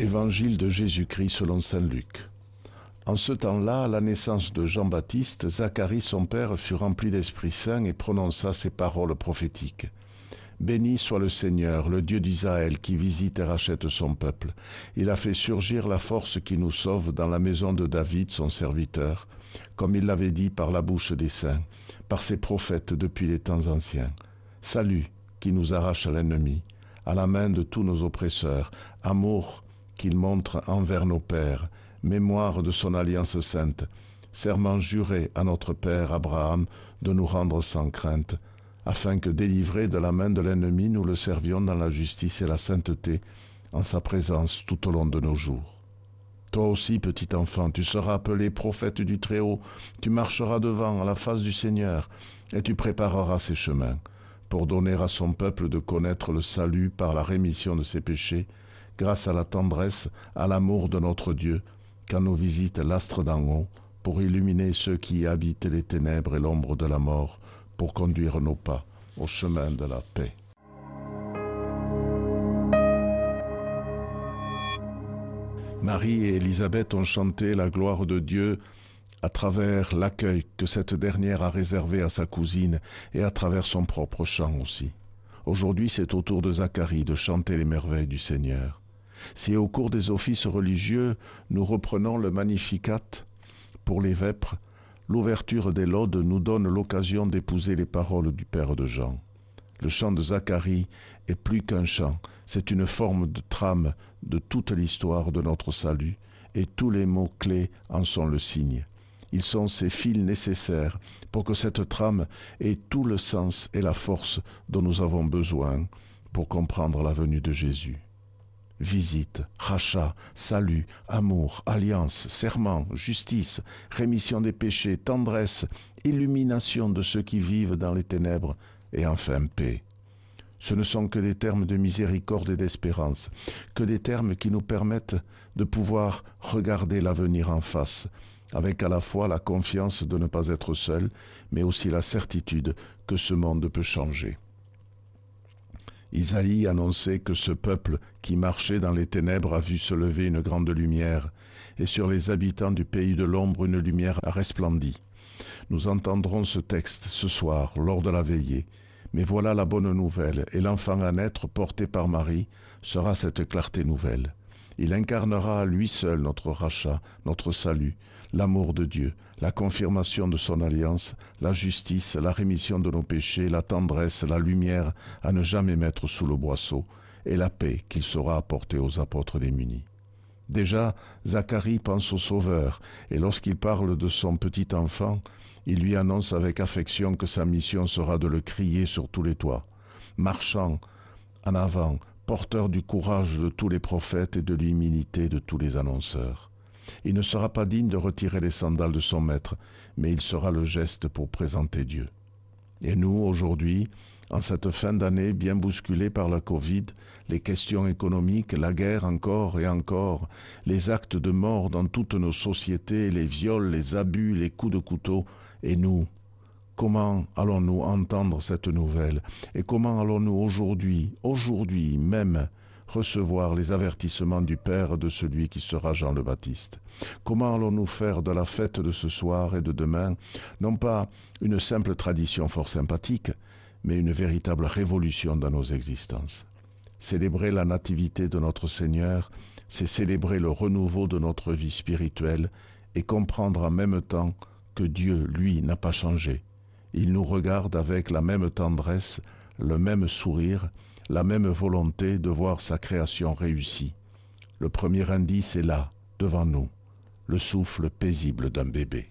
Évangile de Jésus-Christ selon Saint Luc. En ce temps-là, à la naissance de Jean-Baptiste, Zacharie son père fut rempli d'Esprit Saint et prononça ces paroles prophétiques. Béni soit le Seigneur, le Dieu d'Israël, qui visite et rachète son peuple. Il a fait surgir la force qui nous sauve dans la maison de David, son serviteur, comme il l'avait dit par la bouche des saints, par ses prophètes depuis les temps anciens. Salut, qui nous arrache à l'ennemi, à la main de tous nos oppresseurs, amour, qu'il montre envers nos pères, mémoire de son alliance sainte, serment juré à notre Père Abraham de nous rendre sans crainte, afin que, délivrés de la main de l'ennemi, nous le servions dans la justice et la sainteté, en sa présence tout au long de nos jours. Toi aussi, petit enfant, tu seras appelé prophète du Très-Haut, tu marcheras devant à la face du Seigneur, et tu prépareras ses chemins, pour donner à son peuple de connaître le salut par la rémission de ses péchés, grâce à la tendresse, à l'amour de notre Dieu, quand nous visite l'astre d'en haut, pour illuminer ceux qui habitent les ténèbres et l'ombre de la mort, pour conduire nos pas au chemin de la paix. Marie et Élisabeth ont chanté la gloire de Dieu à travers l'accueil que cette dernière a réservé à sa cousine et à travers son propre chant aussi. Aujourd'hui, c'est au tour de Zacharie de chanter les merveilles du Seigneur. Si au cours des offices religieux, nous reprenons le Magnificat pour les vêpres, l'ouverture des laudes nous donne l'occasion d'épouser les paroles du Père de Jean. Le chant de Zacharie est plus qu'un chant, c'est une forme de trame de toute l'histoire de notre salut, et tous les mots clés en sont le signe. Ils sont ces fils nécessaires pour que cette trame ait tout le sens et la force dont nous avons besoin pour comprendre la venue de Jésus visite, rachat, salut, amour, alliance, serment, justice, rémission des péchés, tendresse, illumination de ceux qui vivent dans les ténèbres, et enfin paix. Ce ne sont que des termes de miséricorde et d'espérance, que des termes qui nous permettent de pouvoir regarder l'avenir en face, avec à la fois la confiance de ne pas être seul, mais aussi la certitude que ce monde peut changer. Isaïe annonçait que ce peuple qui marchait dans les ténèbres a vu se lever une grande lumière, et sur les habitants du pays de l'ombre une lumière a resplendi. Nous entendrons ce texte ce soir lors de la veillée, mais voilà la bonne nouvelle, et l'enfant à naître porté par Marie sera cette clarté nouvelle. Il incarnera à lui seul notre rachat, notre salut, l'amour de Dieu, la confirmation de son alliance, la justice, la rémission de nos péchés, la tendresse, la lumière à ne jamais mettre sous le boisseau, et la paix qu'il saura apporter aux apôtres démunis. Déjà, Zacharie pense au Sauveur, et lorsqu'il parle de son petit enfant, il lui annonce avec affection que sa mission sera de le crier sur tous les toits, marchant en avant, porteur du courage de tous les prophètes et de l'humilité de tous les annonceurs. Il ne sera pas digne de retirer les sandales de son maître, mais il sera le geste pour présenter Dieu. Et nous, aujourd'hui, en cette fin d'année bien bousculée par la Covid, les questions économiques, la guerre encore et encore, les actes de mort dans toutes nos sociétés, les viols, les abus, les coups de couteau, et nous, comment allons-nous entendre cette nouvelle Et comment allons-nous aujourd'hui, aujourd'hui même, recevoir les avertissements du Père de celui qui sera Jean le Baptiste? Comment allons-nous faire de la fête de ce soir et de demain non pas une simple tradition fort sympathique, mais une véritable révolution dans nos existences? Célébrer la nativité de notre Seigneur, c'est célébrer le renouveau de notre vie spirituelle et comprendre en même temps que Dieu, lui, n'a pas changé. Il nous regarde avec la même tendresse, le même sourire, la même volonté de voir sa création réussie. Le premier indice est là, devant nous, le souffle paisible d'un bébé.